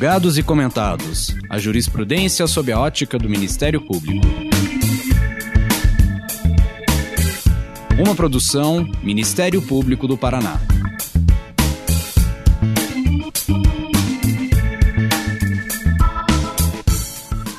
Julgados e comentados. A jurisprudência sob a ótica do Ministério Público. Uma produção Ministério Público do Paraná.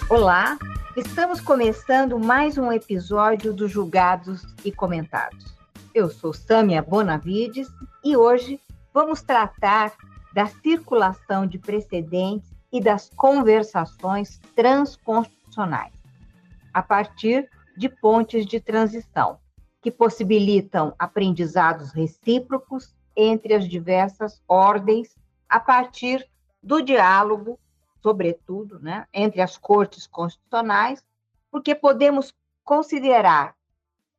Olá, estamos começando mais um episódio do Julgados e Comentados. Eu sou Sâmia Bonavides e hoje vamos tratar da circulação de precedentes e das conversações transconstitucionais, a partir de pontes de transição, que possibilitam aprendizados recíprocos entre as diversas ordens, a partir do diálogo, sobretudo, né, entre as cortes constitucionais, porque podemos considerar,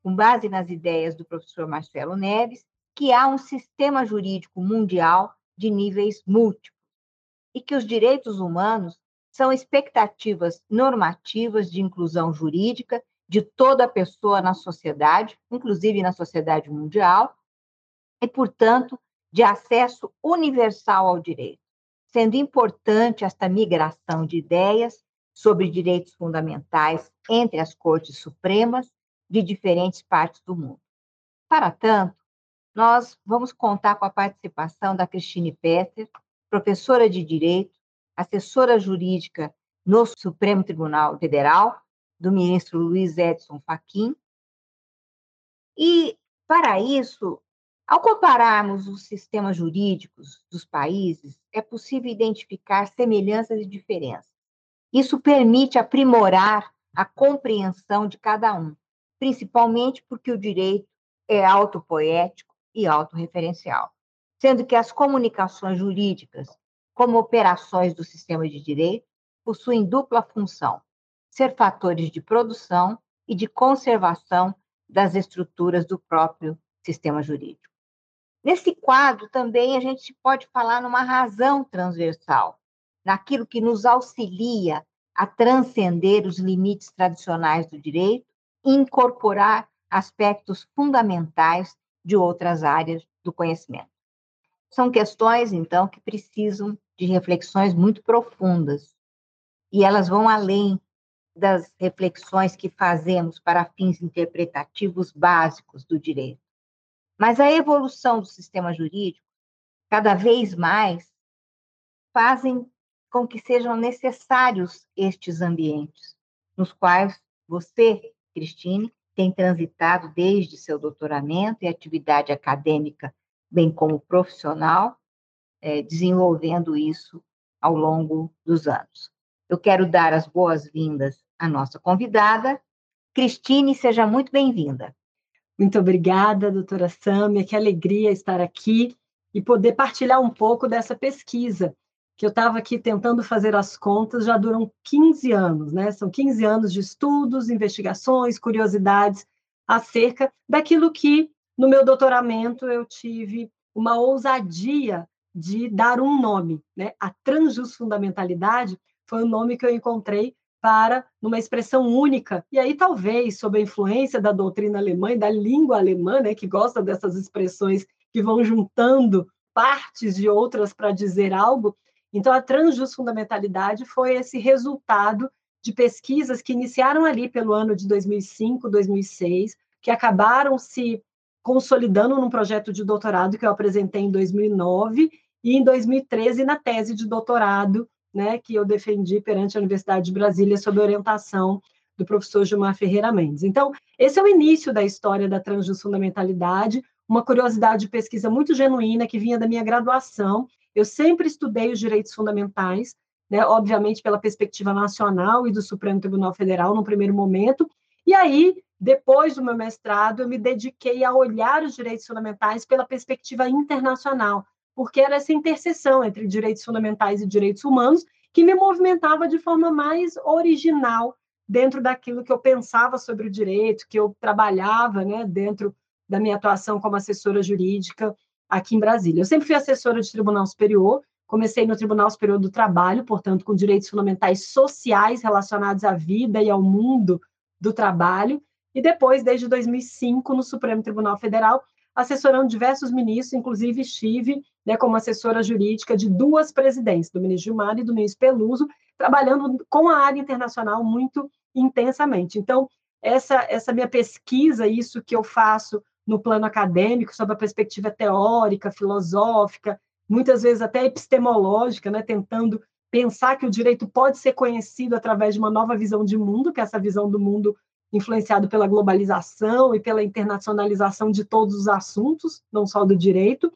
com base nas ideias do professor Marcelo Neves, que há um sistema jurídico mundial de níveis múltiplos e que os direitos humanos são expectativas normativas de inclusão jurídica de toda pessoa na sociedade, inclusive na sociedade mundial, e, portanto, de acesso universal ao direito, sendo importante esta migração de ideias sobre direitos fundamentais entre as cortes supremas de diferentes partes do mundo. Para tanto, nós vamos contar com a participação da Cristine Petter, professora de Direito, assessora jurídica no Supremo Tribunal Federal, do ministro Luiz Edson Fachin. E, para isso, ao compararmos os sistemas jurídicos dos países, é possível identificar semelhanças e diferenças. Isso permite aprimorar a compreensão de cada um, principalmente porque o direito é autopoético e autorreferencial, sendo que as comunicações jurídicas, como operações do sistema de direito, possuem dupla função: ser fatores de produção e de conservação das estruturas do próprio sistema jurídico. Nesse quadro, também a gente pode falar numa razão transversal, naquilo que nos auxilia a transcender os limites tradicionais do direito e incorporar aspectos fundamentais de outras áreas do conhecimento. São questões, então, que precisam de reflexões muito profundas, e elas vão além das reflexões que fazemos para fins interpretativos básicos do direito. Mas a evolução do sistema jurídico, cada vez mais, fazem com que sejam necessários estes ambientes, nos quais você, Cristine, tem transitado desde seu doutoramento e atividade acadêmica, bem como profissional, é, desenvolvendo isso ao longo dos anos. Eu quero dar as boas-vindas à nossa convidada. Cristine, seja muito bem-vinda. Muito obrigada, doutora Sâmia, que alegria estar aqui e poder partilhar um pouco dessa pesquisa que eu estava aqui tentando fazer as contas, já duram 15 anos, né? São 15 anos de estudos, investigações, curiosidades acerca daquilo que no meu doutoramento eu tive uma ousadia de dar um nome, né? A transjusfundamentalidade foi o nome que eu encontrei para numa expressão única. E aí talvez sob a influência da doutrina alemã e da língua alemã, né, que gosta dessas expressões que vão juntando partes de outras para dizer algo, então, a transjusfundamentalidade foi esse resultado de pesquisas que iniciaram ali pelo ano de 2005, 2006, que acabaram se consolidando num projeto de doutorado que eu apresentei em 2009 e em 2013 na tese de doutorado, né, que eu defendi perante a Universidade de Brasília sob orientação do professor Gilmar Ferreira Mendes. Então, esse é o início da história da transjusfundamentalidade, uma curiosidade de pesquisa muito genuína que vinha da minha graduação eu sempre estudei os direitos fundamentais, né, obviamente pela perspectiva nacional e do Supremo Tribunal Federal no primeiro momento, e aí, depois do meu mestrado, eu me dediquei a olhar os direitos fundamentais pela perspectiva internacional, porque era essa interseção entre direitos fundamentais e direitos humanos que me movimentava de forma mais original dentro daquilo que eu pensava sobre o direito, que eu trabalhava né, dentro da minha atuação como assessora jurídica aqui em Brasília. Eu sempre fui assessora de Tribunal Superior, comecei no Tribunal Superior do Trabalho, portanto, com direitos fundamentais sociais relacionados à vida e ao mundo do trabalho, e depois, desde 2005, no Supremo Tribunal Federal, assessorando diversos ministros, inclusive estive né, como assessora jurídica de duas presidentes, do ministro Gilmar e do ministro Peluso, trabalhando com a área internacional muito intensamente. Então, essa, essa minha pesquisa, isso que eu faço no plano acadêmico, sob a perspectiva teórica, filosófica, muitas vezes até epistemológica, né, tentando pensar que o direito pode ser conhecido através de uma nova visão de mundo, que é essa visão do mundo influenciado pela globalização e pela internacionalização de todos os assuntos, não só do direito,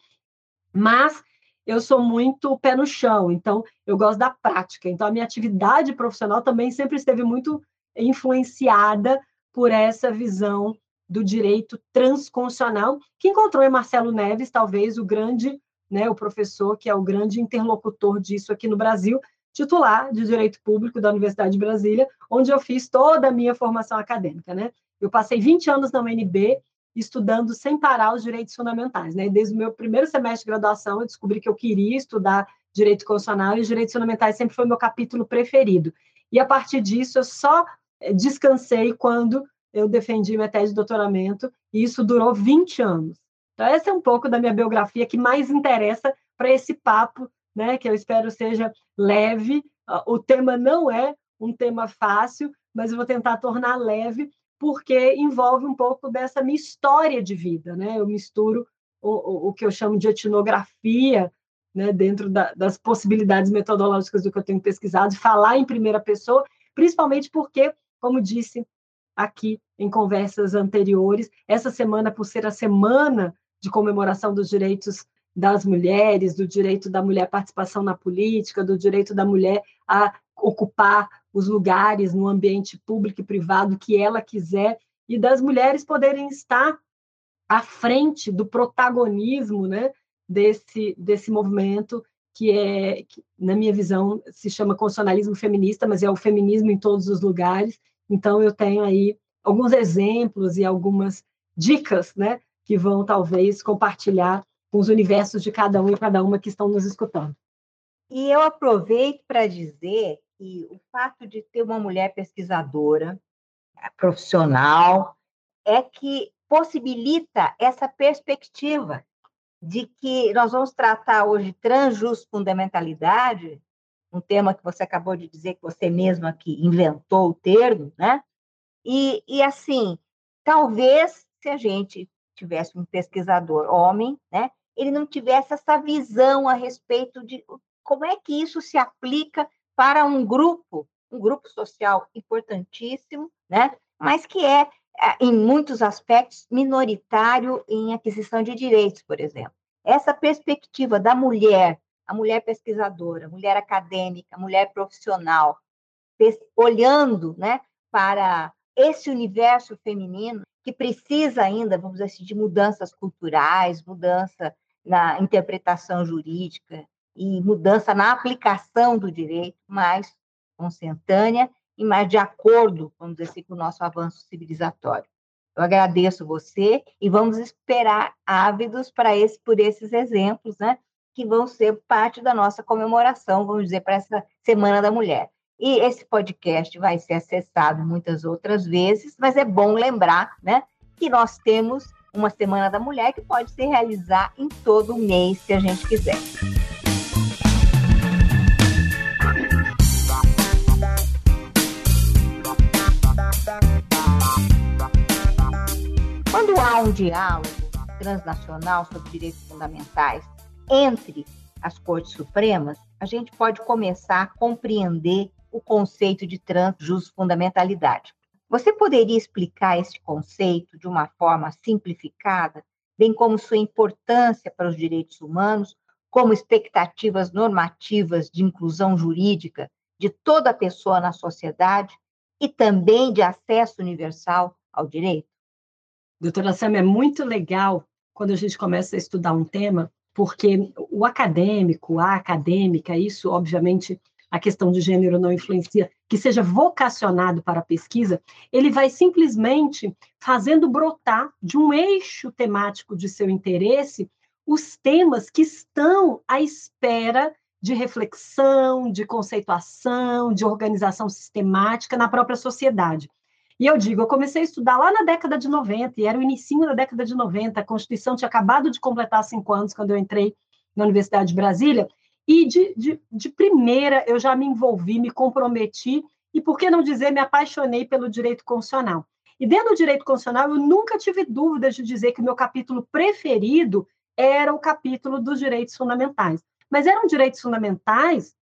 mas eu sou muito pé no chão, então eu gosto da prática. Então a minha atividade profissional também sempre esteve muito influenciada por essa visão do direito transconstitucional, que encontrou em Marcelo Neves, talvez o grande, né, o professor que é o grande interlocutor disso aqui no Brasil, titular de Direito Público da Universidade de Brasília, onde eu fiz toda a minha formação acadêmica, né? Eu passei 20 anos na UNB estudando sem parar os direitos fundamentais, né? Desde o meu primeiro semestre de graduação, eu descobri que eu queria estudar direito constitucional e os direitos fundamentais sempre foi meu capítulo preferido. E a partir disso, eu só eh, descansei quando eu defendi minha tese de doutoramento, e isso durou 20 anos. Então, essa é um pouco da minha biografia que mais interessa para esse papo, né, que eu espero seja leve. Ah, o tema não é um tema fácil, mas eu vou tentar tornar leve, porque envolve um pouco dessa minha história de vida. Né? Eu misturo o, o, o que eu chamo de etnografia, né, dentro da, das possibilidades metodológicas do que eu tenho pesquisado, falar em primeira pessoa, principalmente porque, como disse aqui em conversas anteriores. Essa semana, por ser a semana de comemoração dos direitos das mulheres, do direito da mulher à participação na política, do direito da mulher a ocupar os lugares no ambiente público e privado que ela quiser, e das mulheres poderem estar à frente do protagonismo né, desse, desse movimento que é, que, na minha visão, se chama constitucionalismo feminista, mas é o feminismo em todos os lugares, então, eu tenho aí alguns exemplos e algumas dicas, né, que vão talvez compartilhar com os universos de cada um e cada uma que estão nos escutando. E eu aproveito para dizer que o fato de ter uma mulher pesquisadora, profissional, é que possibilita essa perspectiva de que nós vamos tratar hoje transjustfundamentalidade um tema que você acabou de dizer que você mesma que inventou o termo, né? E, e assim, talvez se a gente tivesse um pesquisador homem, né, ele não tivesse essa visão a respeito de como é que isso se aplica para um grupo, um grupo social importantíssimo, né, mas que é, é em muitos aspectos minoritário em aquisição de direitos, por exemplo. Essa perspectiva da mulher a mulher pesquisadora, a mulher acadêmica, a mulher profissional, olhando né, para esse universo feminino que precisa ainda, vamos dizer assim, de mudanças culturais, mudança na interpretação jurídica e mudança na aplicação do direito mais consentânea e mais de acordo, vamos dizer assim, com o nosso avanço civilizatório. Eu agradeço você e vamos esperar ávidos para esse, por esses exemplos, né? Que vão ser parte da nossa comemoração, vamos dizer, para essa Semana da Mulher. E esse podcast vai ser acessado muitas outras vezes, mas é bom lembrar né, que nós temos uma Semana da Mulher que pode se realizar em todo mês, se a gente quiser. Quando há um diálogo transnacional sobre direitos fundamentais, entre as cortes supremas, a gente pode começar a compreender o conceito de transjustfundamentalidade. Você poderia explicar esse conceito de uma forma simplificada, bem como sua importância para os direitos humanos, como expectativas normativas de inclusão jurídica de toda pessoa na sociedade e também de acesso universal ao direito? Doutora Sam, é muito legal quando a gente começa a estudar um tema porque o acadêmico, a acadêmica, isso, obviamente, a questão de gênero não influencia, que seja vocacionado para a pesquisa, ele vai simplesmente fazendo brotar de um eixo temático de seu interesse os temas que estão à espera de reflexão, de conceituação, de organização sistemática na própria sociedade. E eu digo, eu comecei a estudar lá na década de 90, e era o início da década de 90, a Constituição tinha acabado de completar cinco anos quando eu entrei na Universidade de Brasília, e de, de, de primeira eu já me envolvi, me comprometi, e por que não dizer, me apaixonei pelo direito constitucional. E dentro do direito constitucional, eu nunca tive dúvidas de dizer que o meu capítulo preferido era o capítulo dos direitos fundamentais. Mas eram direitos fundamentais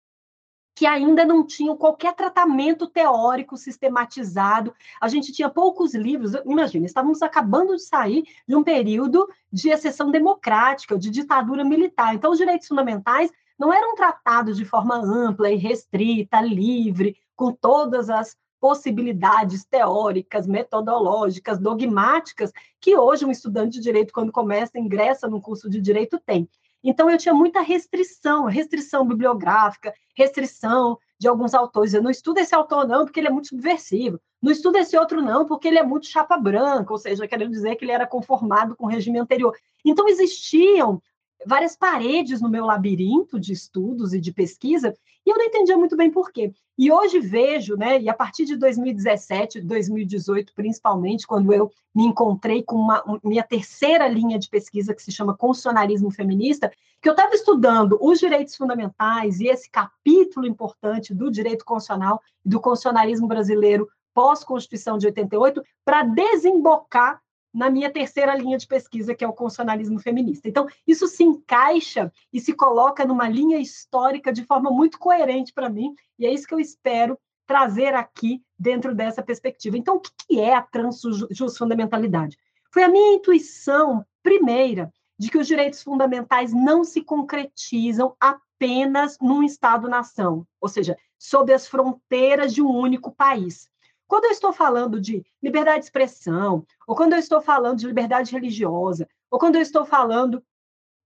que ainda não tinham qualquer tratamento teórico sistematizado. A gente tinha poucos livros. Imagina, estávamos acabando de sair de um período de exceção democrática, de ditadura militar. Então, os direitos fundamentais não eram tratados de forma ampla e restrita, livre, com todas as possibilidades teóricas, metodológicas, dogmáticas, que hoje um estudante de direito, quando começa, ingressa num curso de direito, tem. Então, eu tinha muita restrição, restrição bibliográfica, restrição de alguns autores. Eu não estudo esse autor, não, porque ele é muito subversivo. Não estudo esse outro, não, porque ele é muito chapa branca, ou seja, querendo dizer que ele era conformado com o regime anterior. Então, existiam várias paredes no meu labirinto de estudos e de pesquisa, e eu não entendia muito bem por quê. E hoje vejo, né, e a partir de 2017, 2018 principalmente, quando eu me encontrei com uma minha terceira linha de pesquisa que se chama Constitucionalismo Feminista, que eu estava estudando os direitos fundamentais e esse capítulo importante do direito constitucional e do constitucionalismo brasileiro pós-Constituição de 88 para desembocar na minha terceira linha de pesquisa, que é o constitucionalismo feminista. Então, isso se encaixa e se coloca numa linha histórica de forma muito coerente para mim, e é isso que eu espero trazer aqui dentro dessa perspectiva. Então, o que é a transjusfundamentalidade? Foi a minha intuição primeira de que os direitos fundamentais não se concretizam apenas num Estado-nação, ou seja, sob as fronteiras de um único país. Quando eu estou falando de liberdade de expressão, ou quando eu estou falando de liberdade religiosa, ou quando eu estou falando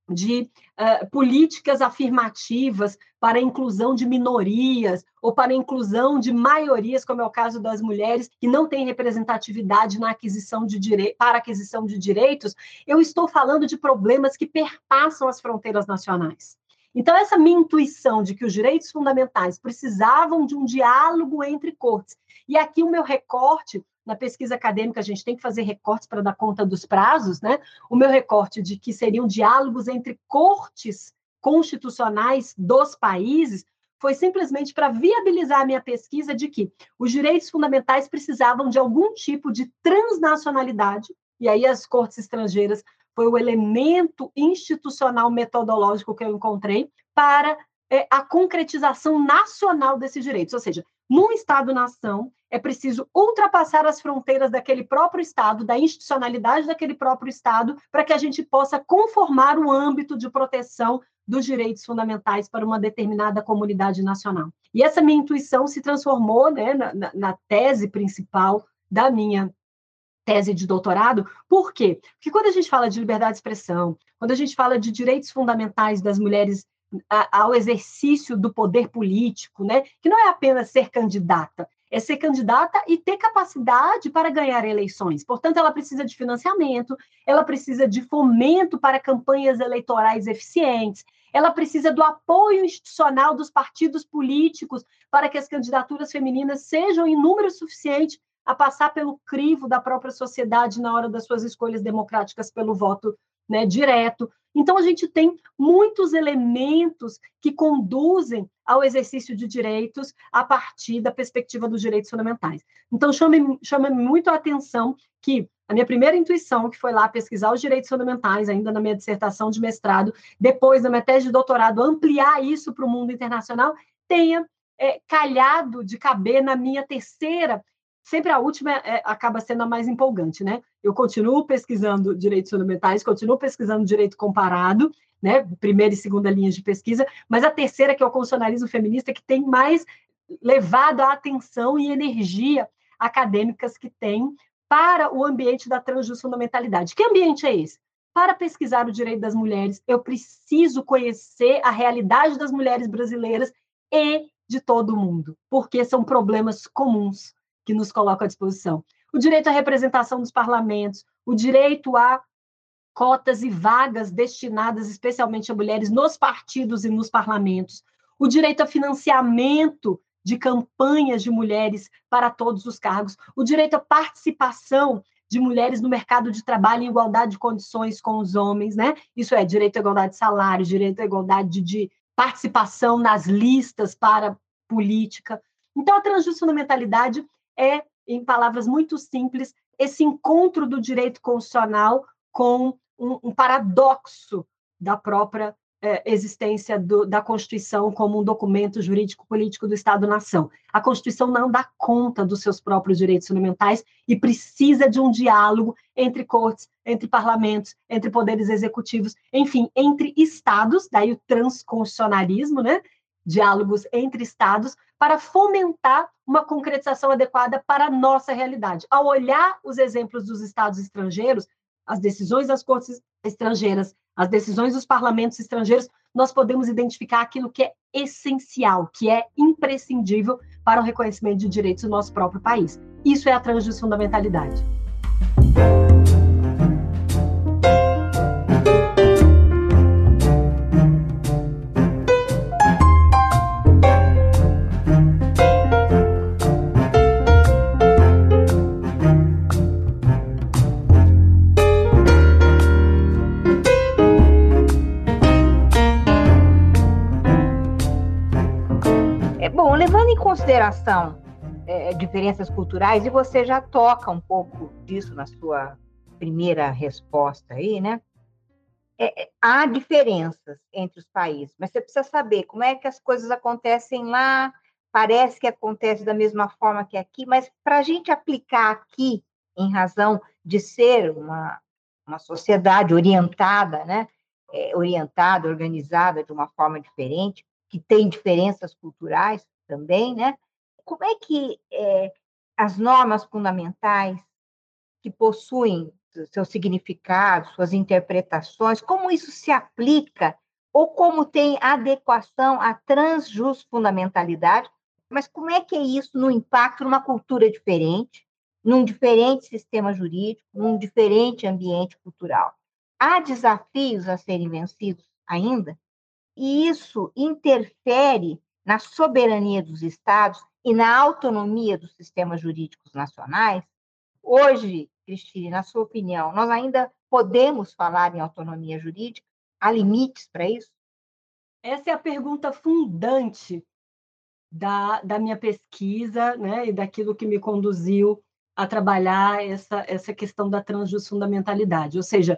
de uh, políticas afirmativas para a inclusão de minorias ou para a inclusão de maiorias, como é o caso das mulheres que não têm representatividade na aquisição de dire... para aquisição de direitos, eu estou falando de problemas que perpassam as fronteiras nacionais. Então, essa minha intuição de que os direitos fundamentais precisavam de um diálogo entre cortes e aqui o meu recorte, na pesquisa acadêmica, a gente tem que fazer recortes para dar conta dos prazos, né? O meu recorte de que seriam diálogos entre cortes constitucionais dos países foi simplesmente para viabilizar a minha pesquisa de que os direitos fundamentais precisavam de algum tipo de transnacionalidade, e aí as cortes estrangeiras foi o elemento institucional metodológico que eu encontrei para é, a concretização nacional desses direitos, ou seja, num Estado-nação, é preciso ultrapassar as fronteiras daquele próprio Estado, da institucionalidade daquele próprio Estado, para que a gente possa conformar o âmbito de proteção dos direitos fundamentais para uma determinada comunidade nacional. E essa minha intuição se transformou né, na, na tese principal da minha tese de doutorado. Por quê? Porque quando a gente fala de liberdade de expressão, quando a gente fala de direitos fundamentais das mulheres ao exercício do poder político, né? Que não é apenas ser candidata, é ser candidata e ter capacidade para ganhar eleições. Portanto, ela precisa de financiamento, ela precisa de fomento para campanhas eleitorais eficientes, ela precisa do apoio institucional dos partidos políticos para que as candidaturas femininas sejam em número suficiente a passar pelo crivo da própria sociedade na hora das suas escolhas democráticas pelo voto né, direto. Então, a gente tem muitos elementos que conduzem ao exercício de direitos a partir da perspectiva dos direitos fundamentais. Então, chama, chama muito a atenção que a minha primeira intuição, que foi lá pesquisar os direitos fundamentais, ainda na minha dissertação de mestrado, depois na minha tese de doutorado, ampliar isso para o mundo internacional, tenha é, calhado de caber na minha terceira sempre a última é, acaba sendo a mais empolgante, né? Eu continuo pesquisando direitos fundamentais, continuo pesquisando direito comparado, né? Primeira e segunda linhas de pesquisa, mas a terceira, que é o constitucionalismo feminista, que tem mais levado a atenção e energia acadêmicas que tem para o ambiente da transjusfundamentalidade. Que ambiente é esse? Para pesquisar o direito das mulheres, eu preciso conhecer a realidade das mulheres brasileiras e de todo mundo, porque são problemas comuns que nos coloca à disposição. O direito à representação dos parlamentos, o direito a cotas e vagas destinadas especialmente a mulheres nos partidos e nos parlamentos, o direito a financiamento de campanhas de mulheres para todos os cargos, o direito à participação de mulheres no mercado de trabalho em igualdade de condições com os homens, né? Isso é direito à igualdade de salário, direito à igualdade de participação nas listas para política. Então, a transjustamentalidade é, em palavras muito simples, esse encontro do direito constitucional com um, um paradoxo da própria é, existência do, da Constituição como um documento jurídico-político do Estado-nação. A Constituição não dá conta dos seus próprios direitos fundamentais e precisa de um diálogo entre cortes, entre parlamentos, entre poderes executivos, enfim, entre estados, daí o transconstitucionalismo, né? diálogos entre estados, para fomentar uma concretização adequada para a nossa realidade. Ao olhar os exemplos dos estados estrangeiros, as decisões das cortes estrangeiras, as decisões dos parlamentos estrangeiros, nós podemos identificar aquilo que é essencial, que é imprescindível para o reconhecimento de direitos do nosso próprio país. Isso é a transjusfundamentalidade. Consideração é, diferenças culturais, e você já toca um pouco disso na sua primeira resposta aí, né? É, é, há diferenças entre os países, mas você precisa saber como é que as coisas acontecem lá, parece que acontece da mesma forma que aqui, mas para a gente aplicar aqui, em razão de ser uma, uma sociedade orientada, né? É, orientada, organizada de uma forma diferente, que tem diferenças culturais, também, né? Como é que é, as normas fundamentais que possuem seu significado, suas interpretações, como isso se aplica ou como tem adequação à transjustfundamentalidade, mas como é que é isso no impacto numa cultura diferente, num diferente sistema jurídico, num diferente ambiente cultural? Há desafios a serem vencidos ainda, e isso interfere na soberania dos estados e na autonomia dos sistemas jurídicos nacionais? Hoje, Cristine, na sua opinião, nós ainda podemos falar em autonomia jurídica? Há limites para isso? Essa é a pergunta fundante da, da minha pesquisa né, e daquilo que me conduziu a trabalhar essa, essa questão da transjustfundamentalidade. Ou seja,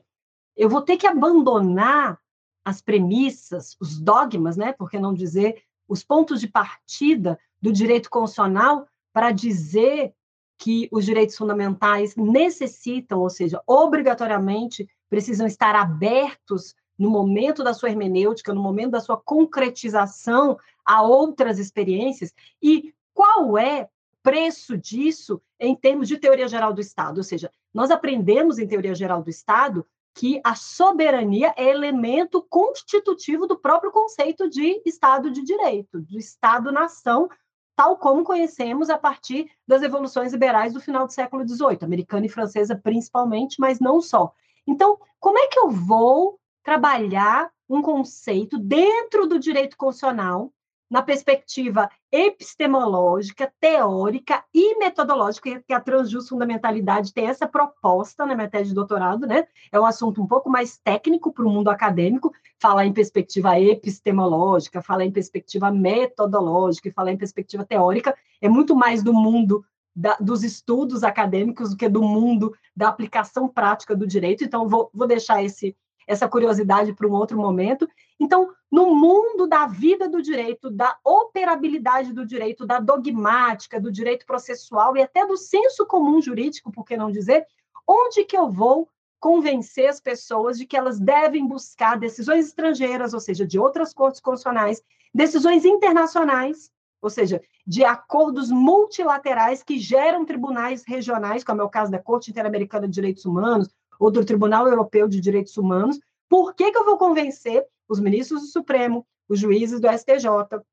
eu vou ter que abandonar as premissas, os dogmas, né, por que não dizer os pontos de partida do direito constitucional para dizer que os direitos fundamentais necessitam, ou seja, obrigatoriamente precisam estar abertos no momento da sua hermenêutica, no momento da sua concretização a outras experiências, e qual é o preço disso em termos de teoria geral do Estado? Ou seja, nós aprendemos em teoria geral do Estado que a soberania é elemento constitutivo do próprio conceito de Estado de Direito, do Estado-nação, tal como conhecemos a partir das evoluções liberais do final do século XVIII, americana e francesa principalmente, mas não só. Então, como é que eu vou trabalhar um conceito dentro do direito constitucional na perspectiva epistemológica, teórica e metodológica, que a transjustfundamentalidade tem essa proposta na minha tese de doutorado, né? É um assunto um pouco mais técnico para o mundo acadêmico, falar em perspectiva epistemológica, falar em perspectiva metodológica e falar em perspectiva teórica, é muito mais do mundo da, dos estudos acadêmicos do que do mundo da aplicação prática do direito, então vou, vou deixar esse essa curiosidade para um outro momento. Então, no mundo da vida do direito, da operabilidade do direito, da dogmática, do direito processual e até do senso comum jurídico, por que não dizer, onde que eu vou convencer as pessoas de que elas devem buscar decisões estrangeiras, ou seja, de outras cortes constitucionais, decisões internacionais, ou seja, de acordos multilaterais que geram tribunais regionais, como é o caso da Corte Interamericana de Direitos Humanos, ou do Tribunal Europeu de Direitos Humanos, por que, que eu vou convencer os ministros do Supremo, os juízes do STJ,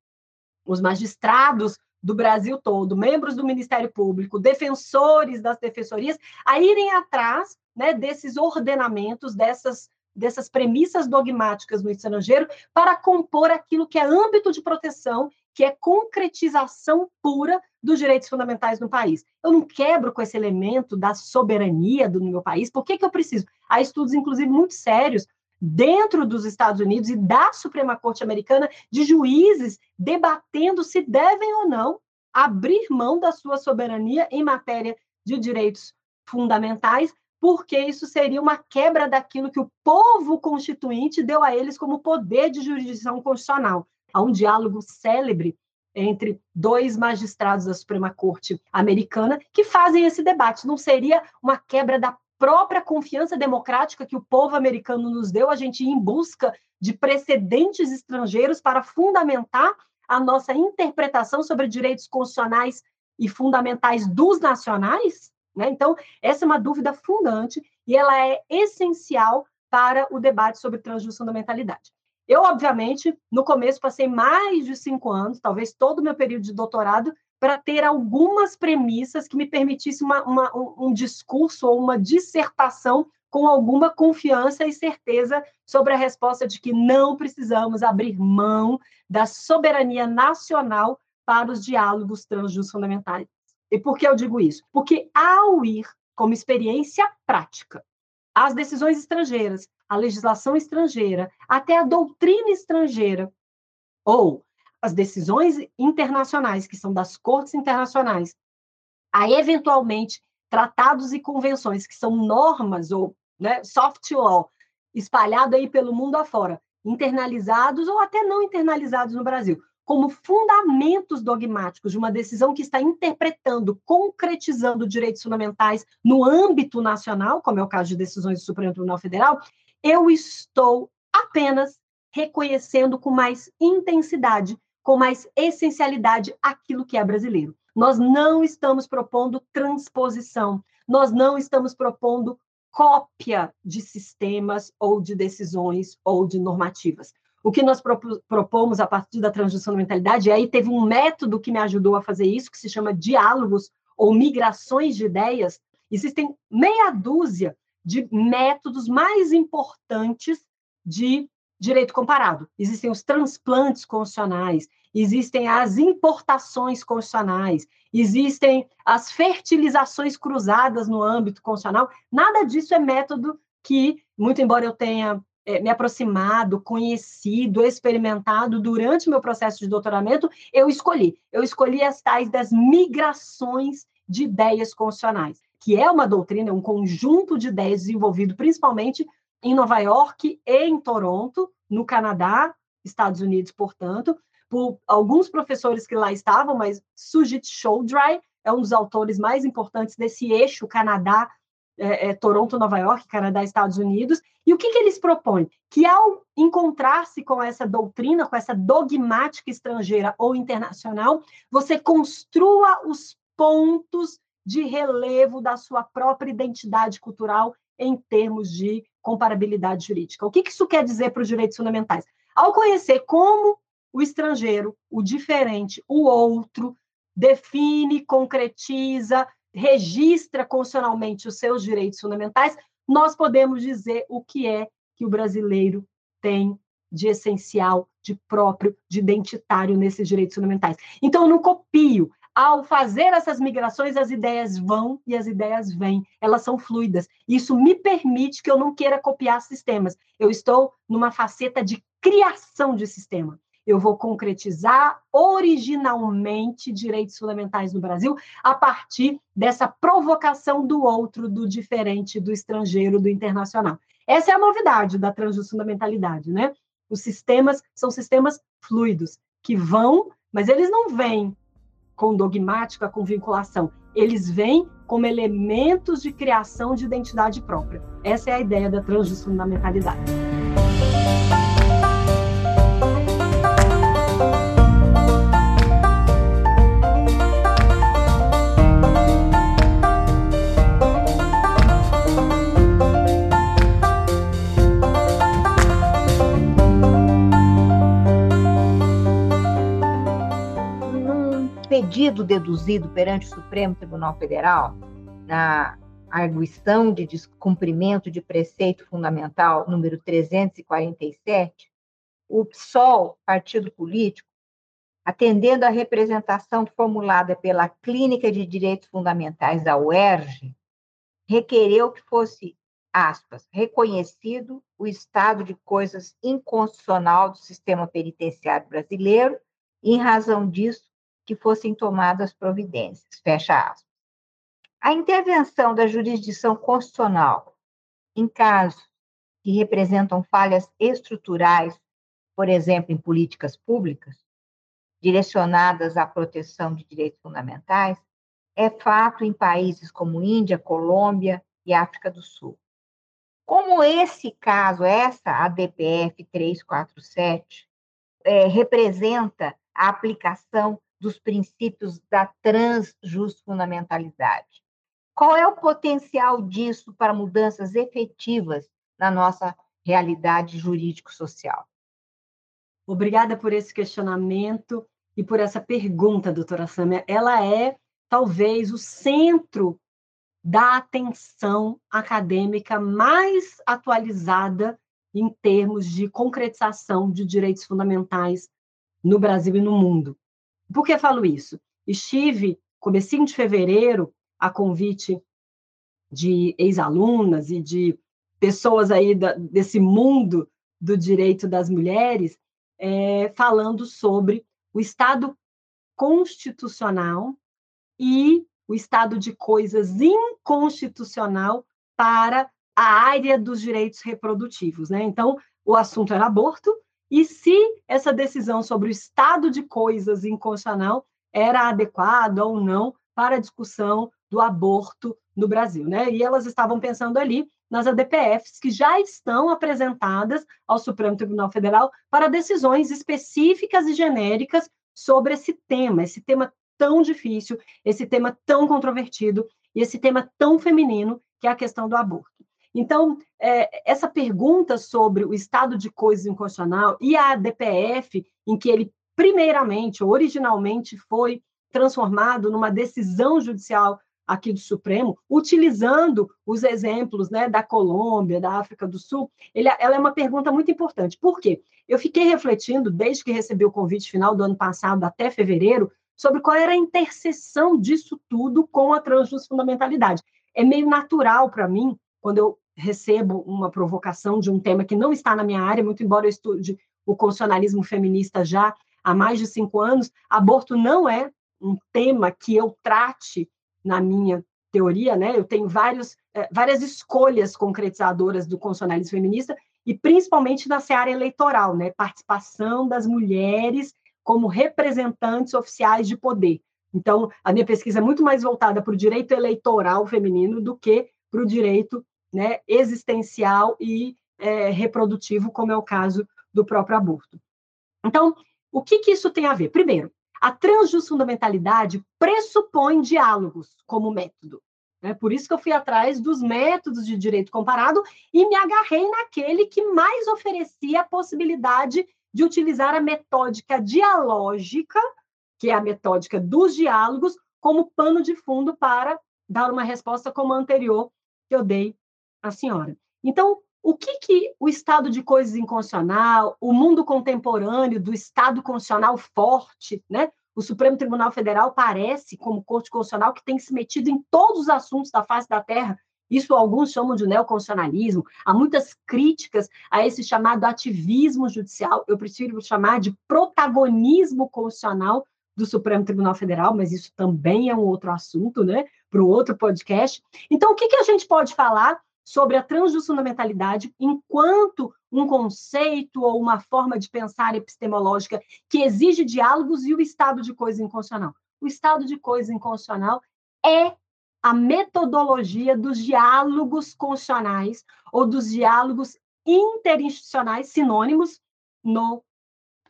os magistrados do Brasil todo, membros do Ministério Público, defensores das defensorias, a irem atrás né, desses ordenamentos, dessas, dessas premissas dogmáticas no estrangeiro, para compor aquilo que é âmbito de proteção que é concretização pura dos direitos fundamentais no país. Eu não quebro com esse elemento da soberania do meu país. Por que, que eu preciso? Há estudos, inclusive, muito sérios dentro dos Estados Unidos e da Suprema Corte Americana de juízes debatendo se devem ou não abrir mão da sua soberania em matéria de direitos fundamentais, porque isso seria uma quebra daquilo que o povo constituinte deu a eles como poder de jurisdição constitucional. Há um diálogo célebre entre dois magistrados da Suprema Corte americana que fazem esse debate. Não seria uma quebra da própria confiança democrática que o povo americano nos deu, a gente ir em busca de precedentes estrangeiros para fundamentar a nossa interpretação sobre direitos constitucionais e fundamentais dos nacionais? Né? Então, essa é uma dúvida fundante e ela é essencial para o debate sobre transjustamentalidade. Eu, obviamente, no começo passei mais de cinco anos, talvez todo o meu período de doutorado, para ter algumas premissas que me permitissem uma, uma, um, discurso ou uma dissertação com alguma confiança e certeza sobre a resposta de que não precisamos abrir mão da soberania nacional para os diálogos transjus fundamentais. E por que eu digo isso? Porque ao ir como experiência prática as decisões estrangeiras, a legislação estrangeira, até a doutrina estrangeira, ou as decisões internacionais, que são das cortes internacionais, a eventualmente tratados e convenções, que são normas ou né, soft law, espalhado aí pelo mundo afora, internalizados ou até não internalizados no Brasil, como fundamentos dogmáticos de uma decisão que está interpretando, concretizando direitos fundamentais no âmbito nacional, como é o caso de decisões do Supremo Tribunal Federal, eu estou apenas reconhecendo com mais intensidade com mais essencialidade aquilo que é brasileiro. Nós não estamos propondo transposição, nós não estamos propondo cópia de sistemas ou de decisões ou de normativas. O que nós propomos a partir da transição da mentalidade, e aí teve um método que me ajudou a fazer isso, que se chama diálogos ou migrações de ideias. Existem meia dúzia de métodos mais importantes de direito comparado. Existem os transplantes constitucionais, existem as importações constitucionais, existem as fertilizações cruzadas no âmbito constitucional. Nada disso é método que, muito embora eu tenha é, me aproximado, conhecido, experimentado durante meu processo de doutoramento, eu escolhi. Eu escolhi as tais das migrações de ideias constitucionais, que é uma doutrina, um conjunto de ideias desenvolvido principalmente em Nova York e em Toronto, no Canadá, Estados Unidos, portanto, por alguns professores que lá estavam, mas Sujit Choudhury é um dos autores mais importantes desse eixo Canadá, é, é, Toronto, Nova York, Canadá, Estados Unidos. E o que, que eles propõem? Que ao encontrar-se com essa doutrina, com essa dogmática estrangeira ou internacional, você construa os pontos de relevo da sua própria identidade cultural em termos de comparabilidade jurídica. O que isso quer dizer para os direitos fundamentais? Ao conhecer como o estrangeiro, o diferente, o outro, define, concretiza, registra constitucionalmente os seus direitos fundamentais, nós podemos dizer o que é que o brasileiro tem de essencial, de próprio, de identitário nesses direitos fundamentais. Então, eu não copio, ao fazer essas migrações, as ideias vão e as ideias vêm, elas são fluidas. Isso me permite que eu não queira copiar sistemas. Eu estou numa faceta de criação de sistema. Eu vou concretizar originalmente direitos fundamentais no Brasil a partir dessa provocação do outro, do diferente, do estrangeiro, do internacional. Essa é a novidade da transfundamentalidade, né? Os sistemas são sistemas fluidos que vão, mas eles não vêm com dogmática, com vinculação. Eles vêm como elementos de criação de identidade própria. Essa é a ideia da transfundamentalidade. Pedido deduzido perante o Supremo Tribunal Federal, na arguição de descumprimento de preceito fundamental número 347, o PSOL, partido político, atendendo à representação formulada pela Clínica de Direitos Fundamentais da UERJ, requereu que fosse, aspas, reconhecido o estado de coisas inconstitucional do sistema penitenciário brasileiro e, em razão disso, que fossem tomadas providências, fecha aspas. A intervenção da jurisdição constitucional em casos que representam falhas estruturais, por exemplo, em políticas públicas, direcionadas à proteção de direitos fundamentais, é fato em países como Índia, Colômbia e África do Sul. Como esse caso, essa ADPF 347, é, representa a aplicação dos princípios da transjustfundamentalidade. Qual é o potencial disso para mudanças efetivas na nossa realidade jurídico-social? Obrigada por esse questionamento e por essa pergunta, doutora Samia. Ela é, talvez, o centro da atenção acadêmica mais atualizada em termos de concretização de direitos fundamentais no Brasil e no mundo. Por que falo isso? Estive, comecinho de fevereiro, a convite de ex-alunas e de pessoas aí da, desse mundo do direito das mulheres, é, falando sobre o Estado constitucional e o estado de coisas inconstitucional para a área dos direitos reprodutivos. Né? Então, o assunto era aborto, e se essa decisão sobre o estado de coisas inconstitucional era adequada ou não para a discussão do aborto no Brasil. Né? E elas estavam pensando ali nas ADPFs que já estão apresentadas ao Supremo Tribunal Federal para decisões específicas e genéricas sobre esse tema, esse tema tão difícil, esse tema tão controvertido e esse tema tão feminino que é a questão do aborto. Então, é, essa pergunta sobre o estado de coisas inconstitucional e a ADPF, em que ele primeiramente, originalmente, foi transformado numa decisão judicial aqui do Supremo, utilizando os exemplos né, da Colômbia, da África do Sul, ele, ela é uma pergunta muito importante. Por quê? Eu fiquei refletindo, desde que recebi o convite final do ano passado até fevereiro, sobre qual era a interseção disso tudo com a transfundamentalidade. É meio natural para mim, quando eu recebo uma provocação de um tema que não está na minha área, muito embora eu estude o constitucionalismo feminista já há mais de cinco anos, aborto não é um tema que eu trate na minha teoria, né? Eu tenho vários, é, várias escolhas concretizadoras do constitucionalismo feminista e principalmente na seara eleitoral, né? Participação das mulheres como representantes oficiais de poder. Então, a minha pesquisa é muito mais voltada para o direito eleitoral feminino do que para o direito né, existencial e é, reprodutivo, como é o caso do próprio aborto. Então, o que, que isso tem a ver? Primeiro, a transjustfundamentalidade pressupõe diálogos como método. É por isso que eu fui atrás dos métodos de direito comparado e me agarrei naquele que mais oferecia a possibilidade de utilizar a metódica dialógica, que é a metódica dos diálogos, como pano de fundo para dar uma resposta como a anterior que eu dei à senhora. Então, o que, que o estado de coisas inconstitucional, o mundo contemporâneo do estado constitucional forte, né? O Supremo Tribunal Federal parece, como Corte Constitucional, que tem se metido em todos os assuntos da face da Terra. Isso alguns chamam de neoconstitucionalismo. Há muitas críticas a esse chamado ativismo judicial. Eu prefiro chamar de protagonismo constitucional do Supremo Tribunal Federal, mas isso também é um outro assunto, né? Para o outro podcast. Então, o que, que a gente pode falar sobre a transjustamentalidade enquanto um conceito ou uma forma de pensar epistemológica que exige diálogos e o estado de coisa inconstitucional. O estado de coisa inconstitucional é a metodologia dos diálogos constitucionais ou dos diálogos interinstitucionais sinônimos no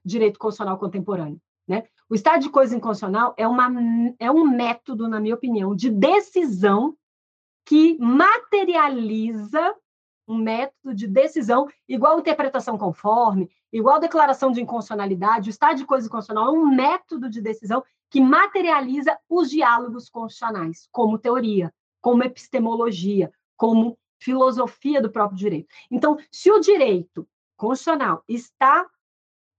direito constitucional contemporâneo. Né? O estado de coisa inconstitucional é, uma, é um método, na minha opinião, de decisão que materializa um método de decisão, igual interpretação conforme, igual declaração de inconstitucionalidade, o estado de coisa constitucional é um método de decisão que materializa os diálogos constitucionais, como teoria, como epistemologia, como filosofia do próprio direito. Então, se o direito constitucional está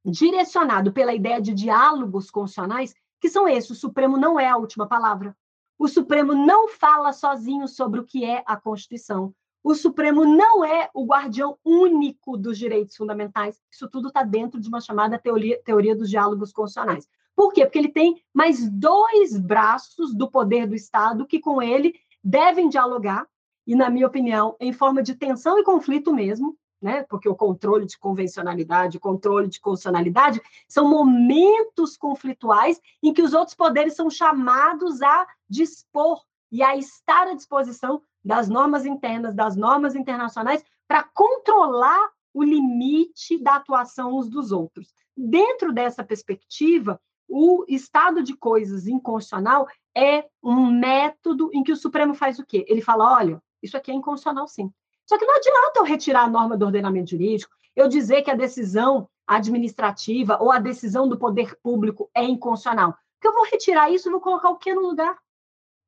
direcionado pela ideia de diálogos constitucionais, que são esses: o Supremo não é a última palavra. O Supremo não fala sozinho sobre o que é a Constituição. O Supremo não é o guardião único dos direitos fundamentais. Isso tudo está dentro de uma chamada teoria, teoria dos diálogos constitucionais. Por quê? Porque ele tem mais dois braços do poder do Estado que, com ele, devem dialogar, e, na minha opinião, em forma de tensão e conflito mesmo, né? porque o controle de convencionalidade, o controle de constitucionalidade, são momentos conflituais em que os outros poderes são chamados a dispor e a estar à disposição das normas internas, das normas internacionais, para controlar o limite da atuação uns dos outros. Dentro dessa perspectiva, o estado de coisas inconstitucional é um método em que o Supremo faz o quê? Ele fala: olha, isso aqui é inconstitucional, sim. Só que não adianta eu retirar a norma do ordenamento jurídico, eu dizer que a decisão administrativa ou a decisão do poder público é inconstitucional. Porque eu vou retirar isso e vou colocar o que no lugar?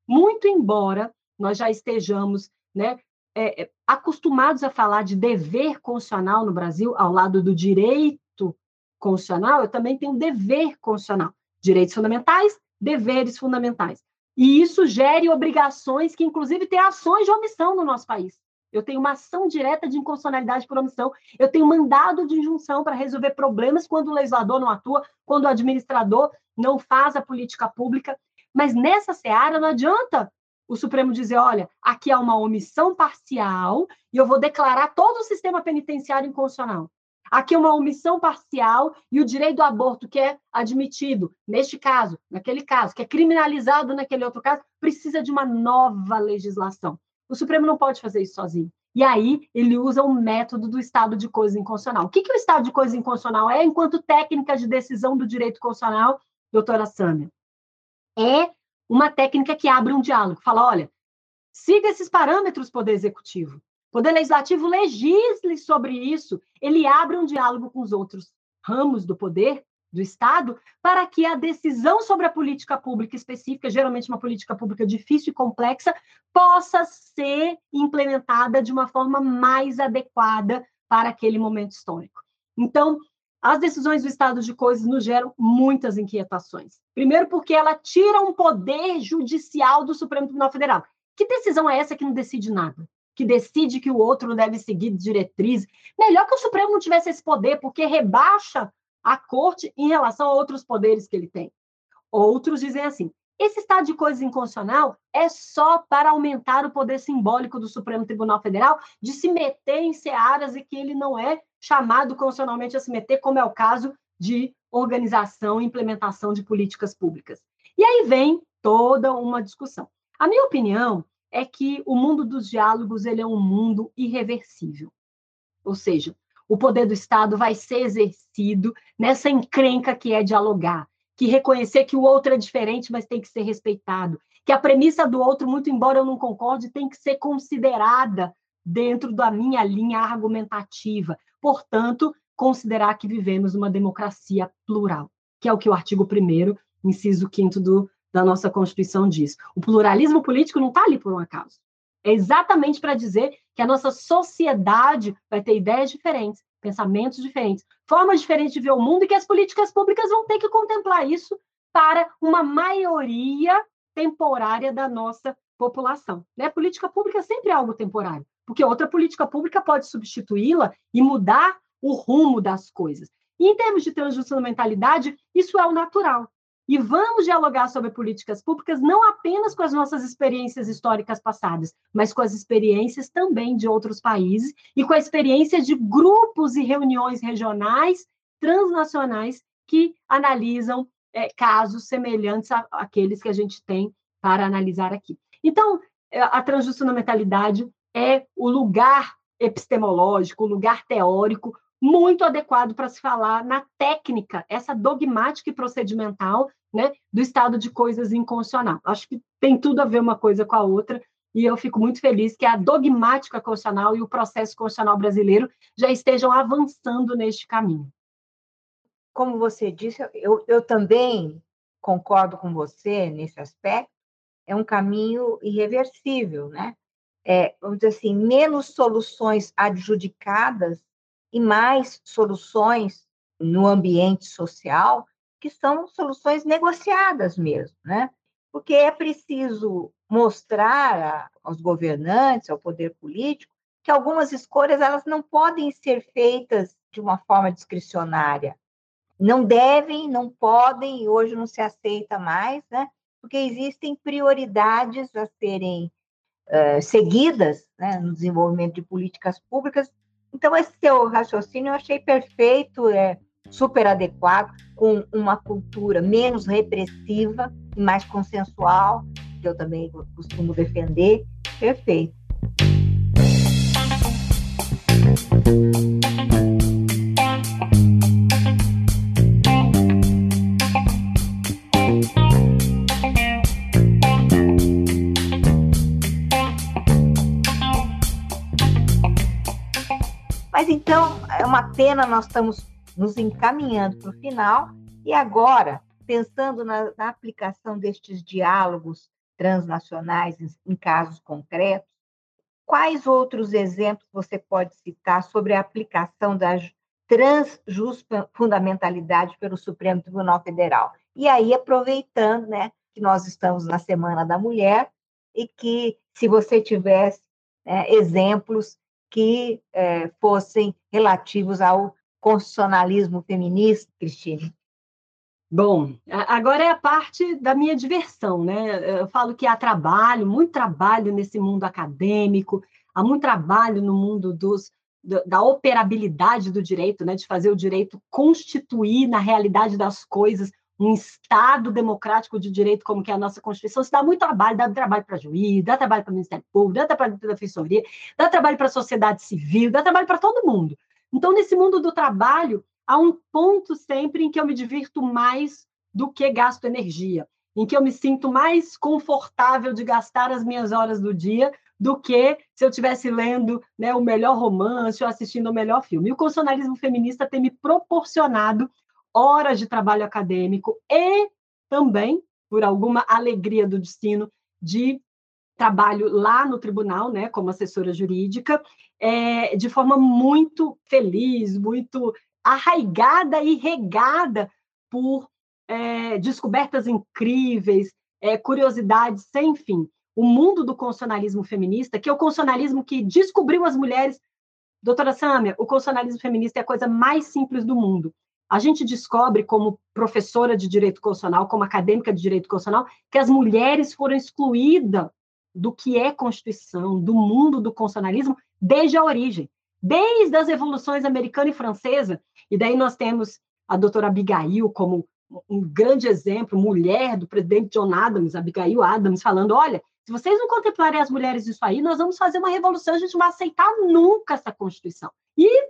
Muito embora nós já estejamos né, é, é, acostumados a falar de dever constitucional no Brasil, ao lado do direito constitucional, eu também tenho dever constitucional. Direitos fundamentais, deveres fundamentais. E isso gere obrigações que, inclusive, têm ações de omissão no nosso país. Eu tenho uma ação direta de inconstitucionalidade por omissão. Eu tenho mandado de injunção para resolver problemas quando o legislador não atua, quando o administrador não faz a política pública. Mas nessa seara não adianta o Supremo dizer: olha, aqui há uma omissão parcial e eu vou declarar todo o sistema penitenciário inconstitucional. Aqui é uma omissão parcial e o direito do aborto, que é admitido neste caso, naquele caso, que é criminalizado naquele outro caso, precisa de uma nova legislação. O Supremo não pode fazer isso sozinho. E aí ele usa o método do estado de coisa inconstitucional. O que, que o estado de coisa inconstitucional é enquanto técnica de decisão do direito constitucional, doutora Sâmia? É uma técnica que abre um diálogo, fala, olha, siga esses parâmetros, Poder Executivo. Poder Legislativo legisle sobre isso, ele abre um diálogo com os outros ramos do poder, do Estado, para que a decisão sobre a política pública específica, geralmente uma política pública difícil e complexa, possa ser implementada de uma forma mais adequada para aquele momento histórico. Então, as decisões do estado de coisas nos geram muitas inquietações. Primeiro, porque ela tira um poder judicial do Supremo Tribunal Federal. Que decisão é essa que não decide nada? que decide que o outro deve seguir diretriz. Melhor que o Supremo não tivesse esse poder, porque rebaixa a corte em relação a outros poderes que ele tem. Outros dizem assim: esse estado de coisas inconstitucional é só para aumentar o poder simbólico do Supremo Tribunal Federal de se meter em searas e que ele não é chamado constitucionalmente a se meter, como é o caso de organização e implementação de políticas públicas. E aí vem toda uma discussão. A minha opinião é que o mundo dos diálogos ele é um mundo irreversível. Ou seja, o poder do Estado vai ser exercido nessa encrenca que é dialogar, que reconhecer que o outro é diferente, mas tem que ser respeitado, que a premissa do outro, muito embora eu não concorde, tem que ser considerada dentro da minha linha argumentativa. Portanto, considerar que vivemos uma democracia plural, que é o que o artigo 1 inciso 5 do da nossa Constituição diz. O pluralismo político não está ali por um acaso. É exatamente para dizer que a nossa sociedade vai ter ideias diferentes, pensamentos diferentes, formas diferentes de ver o mundo e que as políticas públicas vão ter que contemplar isso para uma maioria temporária da nossa população. Né? Política pública é sempre algo temporário, porque outra política pública pode substituí-la e mudar o rumo das coisas. E em termos de transjudicialmentalidade, isso é o natural. E vamos dialogar sobre políticas públicas não apenas com as nossas experiências históricas passadas, mas com as experiências também de outros países e com a experiência de grupos e reuniões regionais, transnacionais, que analisam é, casos semelhantes àqueles que a gente tem para analisar aqui. Então, é, a transjudicialmentalidade é o lugar epistemológico, o lugar teórico muito adequado para se falar na técnica, essa dogmática e procedimental né, do estado de coisas inconstitucional. Acho que tem tudo a ver uma coisa com a outra, e eu fico muito feliz que a dogmática constitucional e o processo constitucional brasileiro já estejam avançando neste caminho. Como você disse, eu, eu também concordo com você nesse aspecto, é um caminho irreversível, né? É, vamos dizer assim, menos soluções adjudicadas e mais soluções no ambiente social, que são soluções negociadas mesmo, né? Porque é preciso mostrar aos governantes, ao poder político, que algumas escolhas elas não podem ser feitas de uma forma discricionária. Não devem, não podem, e hoje não se aceita mais, né? porque existem prioridades a serem uh, seguidas né, no desenvolvimento de políticas públicas. Então, esse seu raciocínio eu achei perfeito, é super adequado, com uma cultura menos repressiva e mais consensual, que eu também costumo defender. Perfeito. É uma pena, nós estamos nos encaminhando para o final, e agora, pensando na, na aplicação destes diálogos transnacionais em, em casos concretos, quais outros exemplos você pode citar sobre a aplicação da transjustfundamentalidade pelo Supremo Tribunal Federal? E aí, aproveitando né, que nós estamos na Semana da Mulher, e que, se você tivesse né, exemplos que é, fossem relativos ao constitucionalismo feminista, Cristine? Bom, agora é a parte da minha diversão, né? Eu falo que há trabalho, muito trabalho nesse mundo acadêmico, há muito trabalho no mundo dos, da operabilidade do direito, né? De fazer o direito constituir na realidade das coisas um Estado democrático de direito como que é a nossa Constituição, isso dá muito trabalho, dá trabalho para juiz, dá trabalho para o Ministério Público, dá trabalho para a Defensoria, dá trabalho para a sociedade civil, dá trabalho para todo mundo. Então, nesse mundo do trabalho, há um ponto sempre em que eu me divirto mais do que gasto energia, em que eu me sinto mais confortável de gastar as minhas horas do dia do que se eu estivesse lendo né, o melhor romance ou assistindo o melhor filme. E o constitucionalismo feminista tem me proporcionado horas de trabalho acadêmico e também, por alguma alegria do destino, de trabalho lá no tribunal, né, como assessora jurídica, é, de forma muito feliz, muito arraigada e regada por é, descobertas incríveis, é, curiosidades sem fim. O mundo do constitucionalismo feminista, que é o constitucionalismo que descobriu as mulheres. Doutora Sâmia, o constitucionalismo feminista é a coisa mais simples do mundo a gente descobre, como professora de direito constitucional, como acadêmica de direito constitucional, que as mulheres foram excluídas do que é Constituição, do mundo do constitucionalismo, desde a origem, desde as revoluções americana e francesa. E daí nós temos a doutora Abigail como um grande exemplo, mulher do presidente John Adams, Abigail Adams, falando: olha, se vocês não contemplarem as mulheres isso aí, nós vamos fazer uma revolução, a gente não vai aceitar nunca essa Constituição. E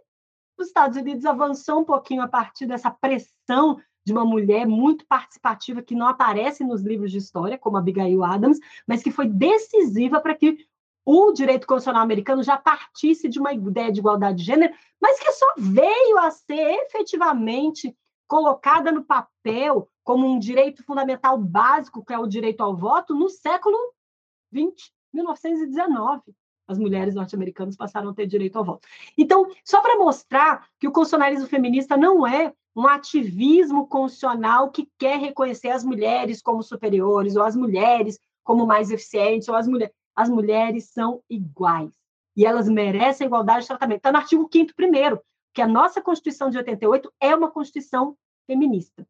os Estados Unidos avançou um pouquinho a partir dessa pressão de uma mulher muito participativa que não aparece nos livros de história, como Abigail Adams, mas que foi decisiva para que o direito constitucional americano já partisse de uma ideia de igualdade de gênero, mas que só veio a ser efetivamente colocada no papel como um direito fundamental básico, que é o direito ao voto, no século XX, 1919 as mulheres norte-americanas passaram a ter direito ao voto. Então, só para mostrar que o constitucionalismo feminista não é um ativismo constitucional que quer reconhecer as mulheres como superiores, ou as mulheres como mais eficientes, ou as mulheres. As mulheres são iguais. E elas merecem igualdade de tratamento. Está no artigo 5 primeiro, que a nossa Constituição de 88 é uma Constituição feminista.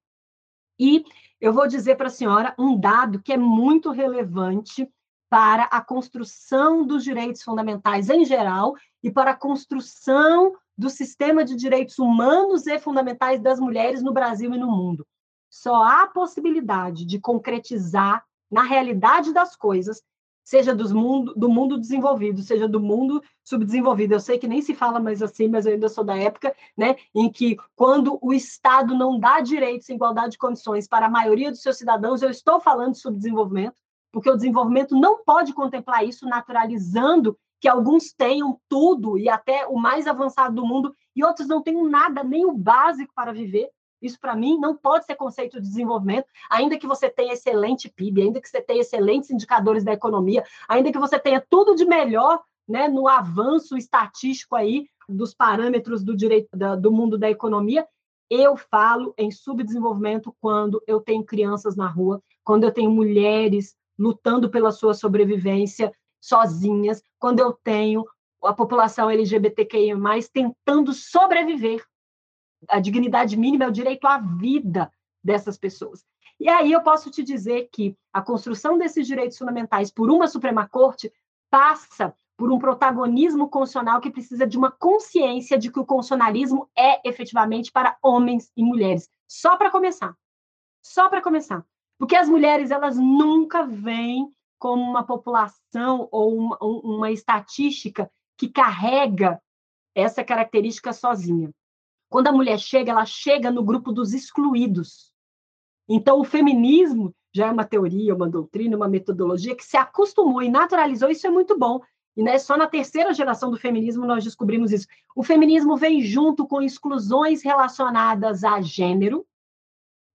E eu vou dizer para a senhora um dado que é muito relevante para a construção dos direitos fundamentais em geral e para a construção do sistema de direitos humanos e fundamentais das mulheres no Brasil e no mundo. Só há possibilidade de concretizar na realidade das coisas, seja dos mundo, do mundo desenvolvido, seja do mundo subdesenvolvido. Eu sei que nem se fala mais assim, mas eu ainda sou da época né, em que, quando o Estado não dá direitos em igualdade de condições para a maioria dos seus cidadãos, eu estou falando de subdesenvolvimento, porque o desenvolvimento não pode contemplar isso naturalizando que alguns tenham tudo e até o mais avançado do mundo e outros não tenham nada, nem o básico para viver. Isso, para mim, não pode ser conceito de desenvolvimento, ainda que você tenha excelente PIB, ainda que você tenha excelentes indicadores da economia, ainda que você tenha tudo de melhor né, no avanço estatístico aí dos parâmetros do direito da, do mundo da economia, Eu falo em subdesenvolvimento quando eu tenho crianças na rua, quando eu tenho mulheres lutando pela sua sobrevivência sozinhas, quando eu tenho a população LGBTQIA+, tentando sobreviver. A dignidade mínima é o direito à vida dessas pessoas. E aí eu posso te dizer que a construção desses direitos fundamentais por uma Suprema Corte passa por um protagonismo constitucional que precisa de uma consciência de que o constitucionalismo é efetivamente para homens e mulheres. Só para começar. Só para começar. Porque as mulheres, elas nunca vêm como uma população ou uma, uma estatística que carrega essa característica sozinha. Quando a mulher chega, ela chega no grupo dos excluídos. Então, o feminismo já é uma teoria, uma doutrina, uma metodologia que se acostumou e naturalizou, isso é muito bom. E né, só na terceira geração do feminismo nós descobrimos isso. O feminismo vem junto com exclusões relacionadas a gênero,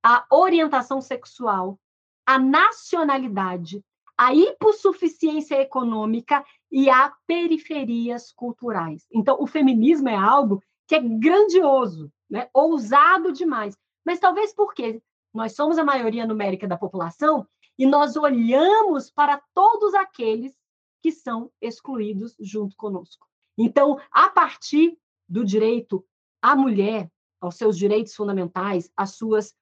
a orientação sexual, a nacionalidade, a hipossuficiência econômica e a periferias culturais. Então, o feminismo é algo que é grandioso, né? ousado demais. Mas talvez porque nós somos a maioria numérica da população e nós olhamos para todos aqueles que são excluídos junto conosco. Então, a partir do direito à mulher, aos seus direitos fundamentais, às suas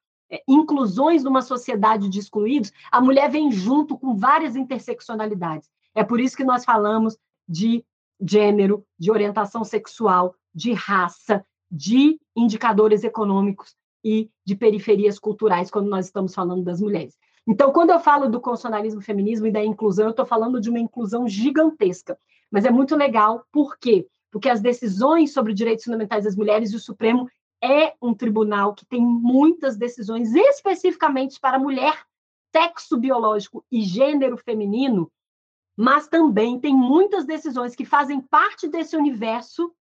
inclusões numa sociedade de excluídos, a mulher vem junto com várias interseccionalidades. É por isso que nós falamos de gênero, de orientação sexual, de raça, de indicadores econômicos e de periferias culturais quando nós estamos falando das mulheres. Então, quando eu falo do constitucionalismo feminismo e da inclusão, eu estou falando de uma inclusão gigantesca. Mas é muito legal, por quê? Porque as decisões sobre direitos fundamentais das mulheres e o Supremo é um tribunal que tem muitas decisões especificamente para mulher, sexo biológico e gênero feminino, mas também tem muitas decisões que fazem parte desse universo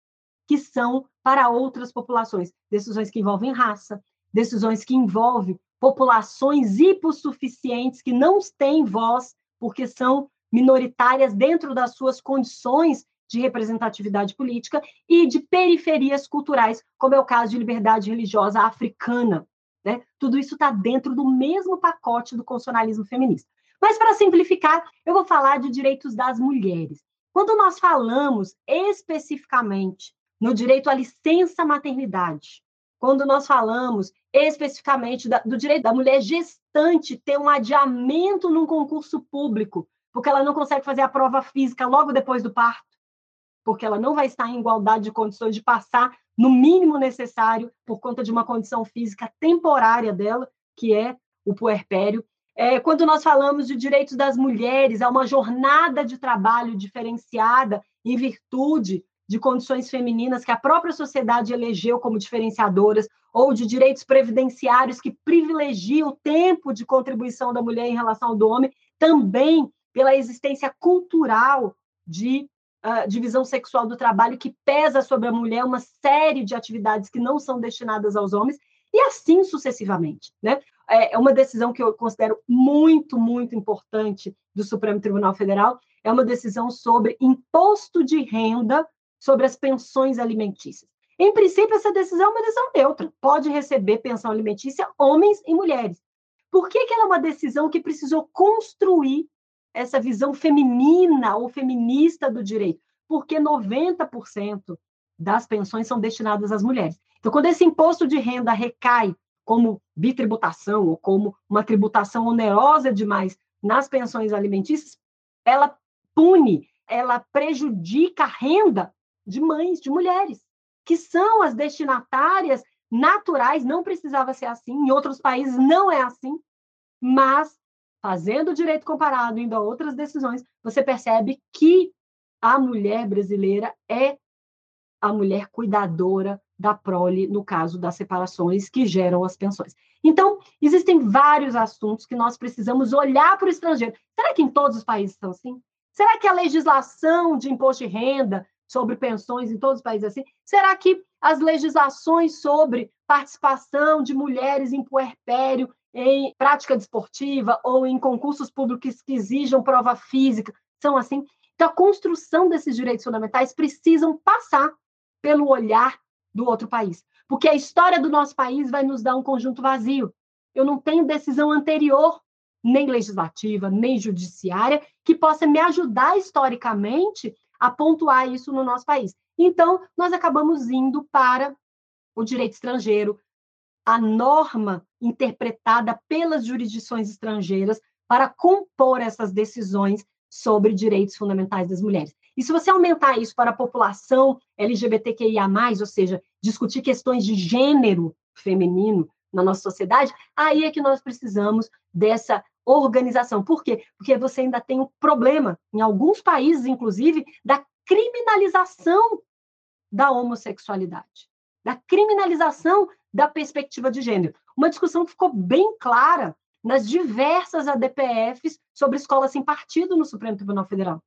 que são para outras populações, decisões que envolvem raça, decisões que envolvem populações hipossuficientes que não têm voz porque são minoritárias dentro das suas condições de representatividade política e de periferias culturais, como é o caso de liberdade religiosa africana. Né? Tudo isso está dentro do mesmo pacote do constitucionalismo feminista. Mas, para simplificar, eu vou falar de direitos das mulheres. Quando nós falamos especificamente no direito à licença maternidade, quando nós falamos especificamente do direito da mulher gestante ter um adiamento num concurso público, porque ela não consegue fazer a prova física logo depois do parto, porque ela não vai estar em igualdade de condições de passar no mínimo necessário por conta de uma condição física temporária dela, que é o puerpério. É, quando nós falamos de direitos das mulheres, há uma jornada de trabalho diferenciada em virtude de condições femininas que a própria sociedade elegeu como diferenciadoras, ou de direitos previdenciários que privilegiam o tempo de contribuição da mulher em relação ao do homem, também pela existência cultural de divisão sexual do trabalho que pesa sobre a mulher uma série de atividades que não são destinadas aos homens, e assim sucessivamente. Né? É, é uma decisão que eu considero muito, muito importante do Supremo Tribunal Federal, é uma decisão sobre imposto de renda sobre as pensões alimentícias. Em princípio, essa decisão é uma decisão neutra, pode receber pensão alimentícia homens e mulheres. Por que, que ela é uma decisão que precisou construir essa visão feminina ou feminista do direito, porque 90% das pensões são destinadas às mulheres. Então, quando esse imposto de renda recai como bitributação ou como uma tributação onerosa demais nas pensões alimentícias, ela pune, ela prejudica a renda de mães, de mulheres, que são as destinatárias naturais, não precisava ser assim, em outros países não é assim, mas fazendo o direito comparado, indo a outras decisões, você percebe que a mulher brasileira é a mulher cuidadora da prole, no caso das separações que geram as pensões. Então, existem vários assuntos que nós precisamos olhar para o estrangeiro. Será que em todos os países estão assim? Será que a legislação de imposto de renda sobre pensões em todos os países é assim? Será que as legislações sobre participação de mulheres em puerpério em prática desportiva ou em concursos públicos que exijam prova física, são assim. Então, a construção desses direitos fundamentais precisam passar pelo olhar do outro país. porque a história do nosso país vai nos dar um conjunto vazio. Eu não tenho decisão anterior, nem legislativa, nem judiciária, que possa me ajudar historicamente a pontuar isso no nosso país. Então, nós acabamos indo para o direito estrangeiro, a norma interpretada pelas jurisdições estrangeiras para compor essas decisões sobre direitos fundamentais das mulheres. E se você aumentar isso para a população LGBTQIA+, ou seja, discutir questões de gênero feminino na nossa sociedade, aí é que nós precisamos dessa organização. Por quê? Porque você ainda tem um problema, em alguns países, inclusive, da criminalização da homossexualidade, da criminalização da perspectiva de gênero. Uma discussão que ficou bem clara nas diversas ADPFs sobre escolas sem partido no Supremo Tribunal Federal.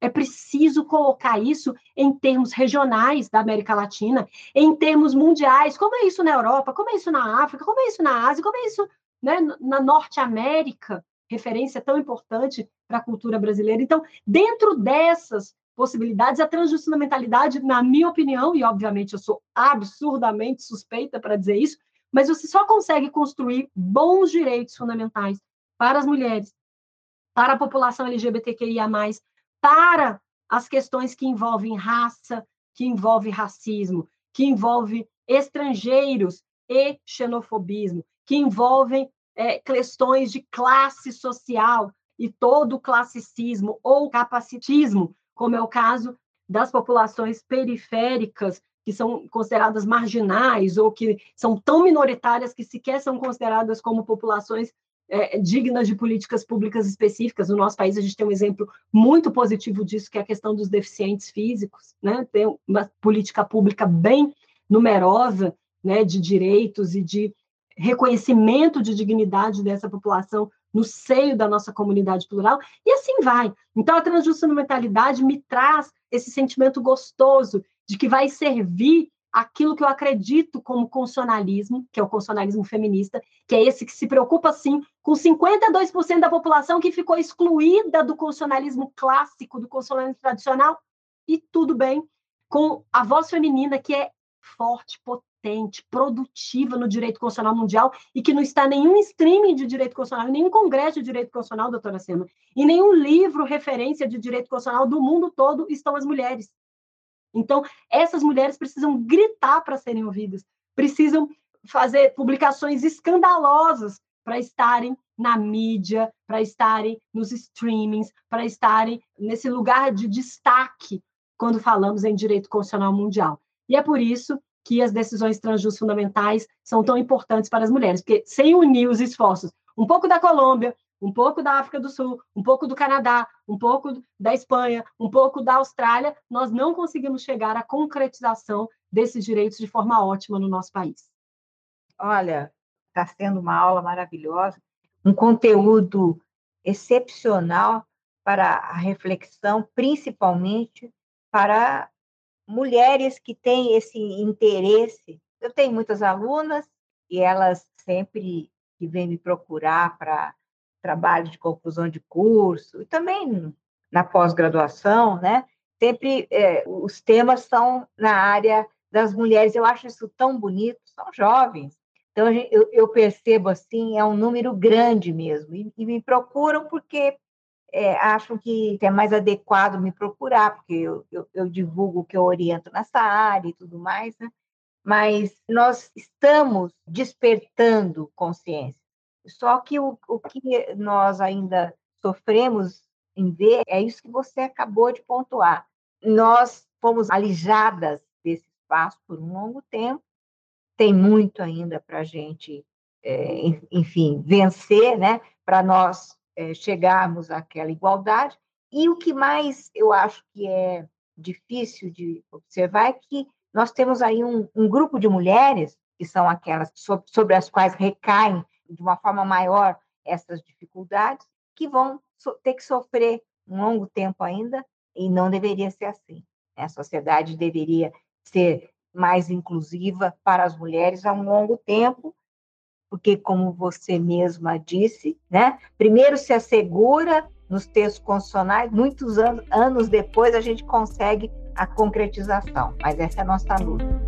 É preciso colocar isso em termos regionais da América Latina, em termos mundiais. Como é isso na Europa? Como é isso na África? Como é isso na Ásia? Como é isso né, na Norte América? Referência tão importante para a cultura brasileira. Então, dentro dessas possibilidades, a transjustamentalidade, na minha opinião, e obviamente eu sou absurdamente suspeita para dizer isso, mas você só consegue construir bons direitos fundamentais para as mulheres, para a população LGBTQIA, para as questões que envolvem raça, que envolvem racismo, que envolvem estrangeiros e xenofobismo, que envolvem é, questões de classe social e todo o classicismo ou capacitismo como é o caso das populações periféricas, que são consideradas marginais ou que são tão minoritárias que sequer são consideradas como populações é, dignas de políticas públicas específicas. No nosso país, a gente tem um exemplo muito positivo disso, que é a questão dos deficientes físicos. Né? Tem uma política pública bem numerosa né, de direitos e de reconhecimento de dignidade dessa população no seio da nossa comunidade plural, e assim vai. Então, a transjustamentalidade me traz esse sentimento gostoso de que vai servir aquilo que eu acredito como constitucionalismo, que é o constitucionalismo feminista, que é esse que se preocupa, sim, com 52% da população que ficou excluída do constitucionalismo clássico, do constitucionalismo tradicional, e tudo bem, com a voz feminina que é forte, potente, competente, produtiva no direito constitucional mundial e que não está nenhum streaming de direito constitucional, nenhum congresso de direito constitucional, doutora Sema, em nenhum livro referência de direito constitucional do mundo todo estão as mulheres. Então, essas mulheres precisam gritar para serem ouvidas, precisam fazer publicações escandalosas para estarem na mídia, para estarem nos streamings, para estarem nesse lugar de destaque quando falamos em direito constitucional mundial. E é por isso que as decisões transjus fundamentais são tão importantes para as mulheres, porque sem unir os esforços, um pouco da Colômbia, um pouco da África do Sul, um pouco do Canadá, um pouco da Espanha, um pouco da Austrália, nós não conseguimos chegar à concretização desses direitos de forma ótima no nosso país. Olha, está sendo uma aula maravilhosa, um conteúdo excepcional para a reflexão, principalmente para mulheres que têm esse interesse. Eu tenho muitas alunas e elas sempre que vêm me procurar para trabalho de conclusão de curso e também na pós-graduação, né? Sempre é, os temas são na área das mulheres. Eu acho isso tão bonito. São jovens, então eu, percebo assim é um número grande mesmo e me procuram porque é, acham que é mais adequado me procurar, porque eu, eu, eu, divulgo que eu oriento nessa área e tudo mais, né? mas nós estamos despertando consciência. Só que o, o que nós ainda sofremos em ver é isso que você acabou de pontuar. Nós fomos alijadas desse espaço por um longo tempo, tem muito ainda para a gente, é, enfim, vencer, né? para nós é, chegarmos àquela igualdade. E o que mais eu acho que é difícil de observar é que nós temos aí um, um grupo de mulheres, que são aquelas sobre, sobre as quais recaem de uma forma maior essas dificuldades, que vão ter que sofrer um longo tempo ainda, e não deveria ser assim. A sociedade deveria ser mais inclusiva para as mulheres há um longo tempo, porque, como você mesma disse, né, primeiro se assegura nos textos constitucionais, muitos anos, anos depois a gente consegue a concretização, mas essa é a nossa luta.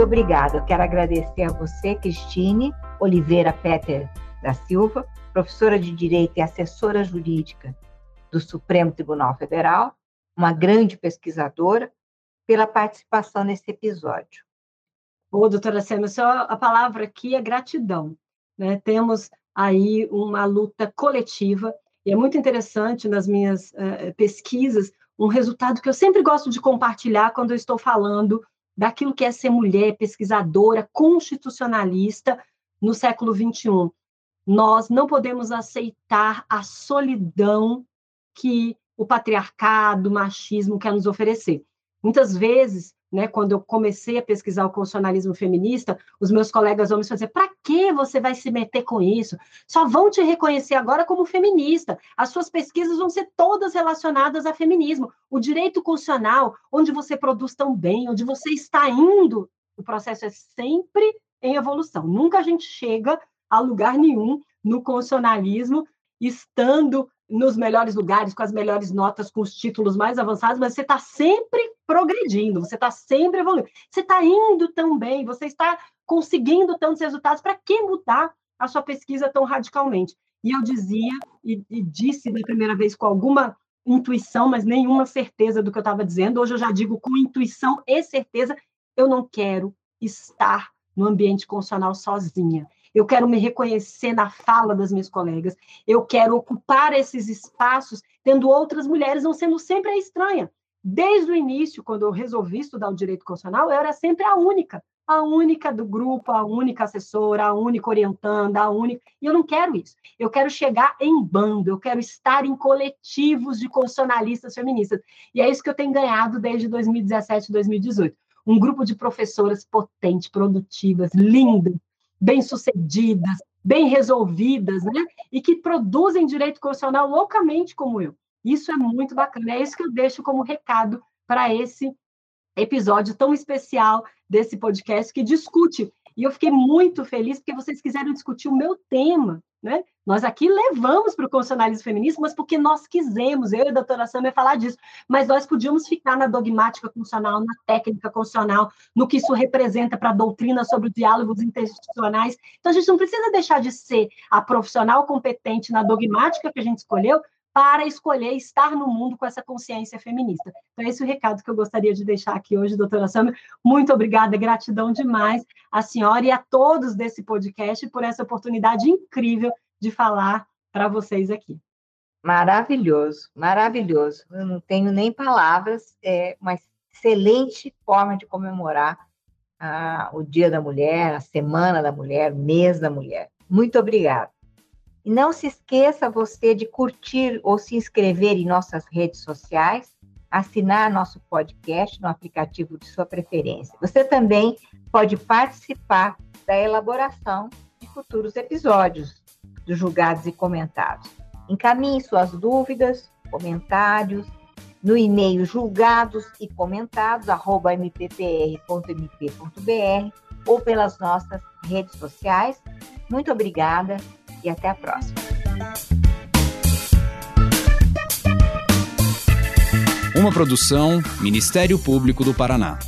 Muito obrigada. Eu quero agradecer a você, Cristine Oliveira Peter da Silva, professora de Direito e assessora jurídica do Supremo Tribunal Federal, uma grande pesquisadora, pela participação nesse episódio. Ô, doutora Sêmia, só a palavra aqui é gratidão. Né? Temos aí uma luta coletiva, e é muito interessante nas minhas uh, pesquisas um resultado que eu sempre gosto de compartilhar quando eu estou falando daquilo que é ser mulher, pesquisadora, constitucionalista no século XXI. Nós não podemos aceitar a solidão que o patriarcado, o machismo quer nos oferecer. Muitas vezes, né, quando eu comecei a pesquisar o constitucionalismo feminista, os meus colegas homens faziam: para que você vai se meter com isso? Só vão te reconhecer agora como feminista. As suas pesquisas vão ser todas relacionadas a feminismo. O direito constitucional, onde você produz tão bem, onde você está indo, o processo é sempre em evolução. Nunca a gente chega a lugar nenhum no constitucionalismo estando nos melhores lugares, com as melhores notas, com os títulos mais avançados, mas você está sempre progredindo, você está sempre evoluindo. Você está indo tão bem, você está conseguindo tantos resultados, para que mudar a sua pesquisa tão radicalmente? E eu dizia, e, e disse da primeira vez com alguma intuição, mas nenhuma certeza do que eu estava dizendo, hoje eu já digo com intuição e certeza, eu não quero estar no ambiente constitucional sozinha eu quero me reconhecer na fala das minhas colegas, eu quero ocupar esses espaços tendo outras mulheres, não sendo sempre a estranha. Desde o início, quando eu resolvi estudar o direito constitucional, eu era sempre a única, a única do grupo, a única assessora, a única orientanda, a única. E eu não quero isso. Eu quero chegar em bando, eu quero estar em coletivos de constitucionalistas feministas. E é isso que eu tenho ganhado desde 2017, 2018. Um grupo de professoras potentes, produtivas, lindas, bem-sucedidas, bem resolvidas, né? E que produzem direito constitucional loucamente como eu. Isso é muito bacana. É isso que eu deixo como recado para esse episódio tão especial desse podcast que discute. E eu fiquei muito feliz porque vocês quiseram discutir o meu tema, né? Nós aqui levamos para o constitucionalismo feminista, mas porque nós quisemos, eu e a doutora Samia falar disso, mas nós podíamos ficar na dogmática constitucional, na técnica constitucional, no que isso representa para a doutrina sobre os diálogos institucionais. Então, a gente não precisa deixar de ser a profissional competente na dogmática que a gente escolheu para escolher estar no mundo com essa consciência feminista. Então, esse é o recado que eu gostaria de deixar aqui hoje, doutora Samia. Muito obrigada, gratidão demais à senhora e a todos desse podcast por essa oportunidade incrível de falar para vocês aqui. Maravilhoso, maravilhoso. Eu não tenho nem palavras, é uma excelente forma de comemorar ah, o Dia da Mulher, a Semana da Mulher, o mês da mulher. Muito obrigada. E não se esqueça você de curtir ou se inscrever em nossas redes sociais, assinar nosso podcast no aplicativo de sua preferência. Você também pode participar da elaboração de futuros episódios dos julgados e comentados. Encaminhe suas dúvidas, comentários no e-mail julgados e ou pelas nossas redes sociais. Muito obrigada e até a próxima. Uma produção Ministério Público do Paraná.